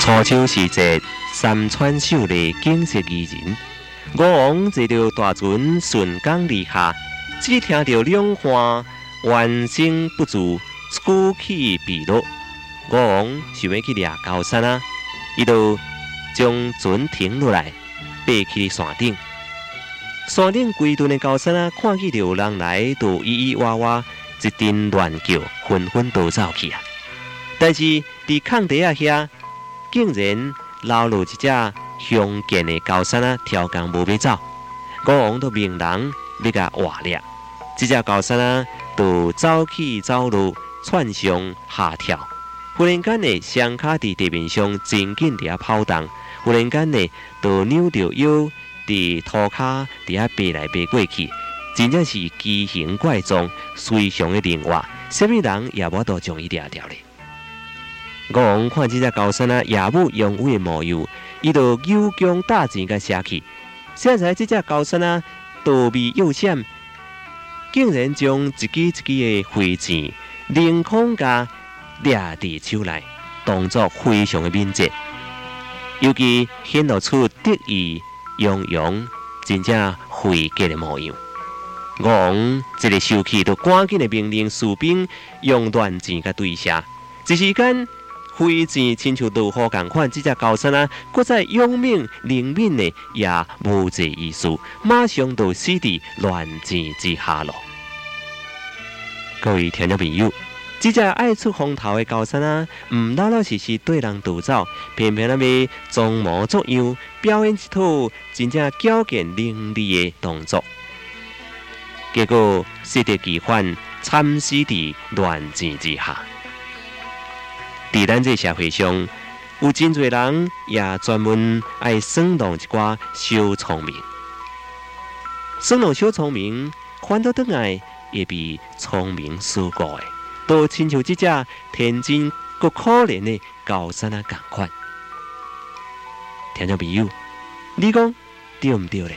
初秋时节，山川秀丽，景色宜人。吴王坐着大船顺江而下，只听到两岸猿声不住，鼓起彼落。吴王想要去掠高山啊，伊就将船停落来，爬去山顶。山顶规顿的高山啊，看见有人来，就咿咿哇哇，一阵乱叫，纷纷逃走去啊。但是伫空地啊遐。竟然捞落一只雄健的高山啊，跳江无要走，国王都命人要甲活掠。这只高山啊，就走起走路，窜上下跳。忽然间呢，双脚伫地面上真紧伫遐跑动；忽然间呢，就扭着腰伫涂骹伫遐爬来爬过去，真正是奇形怪状，非常的灵活，什么人也无多将伊掠掉咧。国王看这只高山啊，野武勇武的模样，伊就有强大钱甲下去。现在这只高山啊，躲避又险，竟然将一支一支的飞箭凌空甲掠伫手内，动作非常的敏捷，尤其显露出得意洋洋、真正飞格的模样。国王这个生气，就赶紧的命令士兵用乱箭甲对射，一时间。飞箭亲像如何共款，这只高山啊，搁再勇猛灵敏的，也无济意思，马上就死伫乱箭之下咯。各位听众朋友，这只爱出风头的高山啊，唔老老实实对人独走，偏偏那边装模作样，表演一套真正矫健伶俐的动作，结果适得其反，惨死伫乱箭之下。伫咱这社会上，有真侪人也专门爱耍弄一寡小聪明，耍弄小聪明，反倒倒来也比聪明输过诶，都亲像这只天真搁可怜的高山啊，共款。听众朋友，你讲对唔对咧？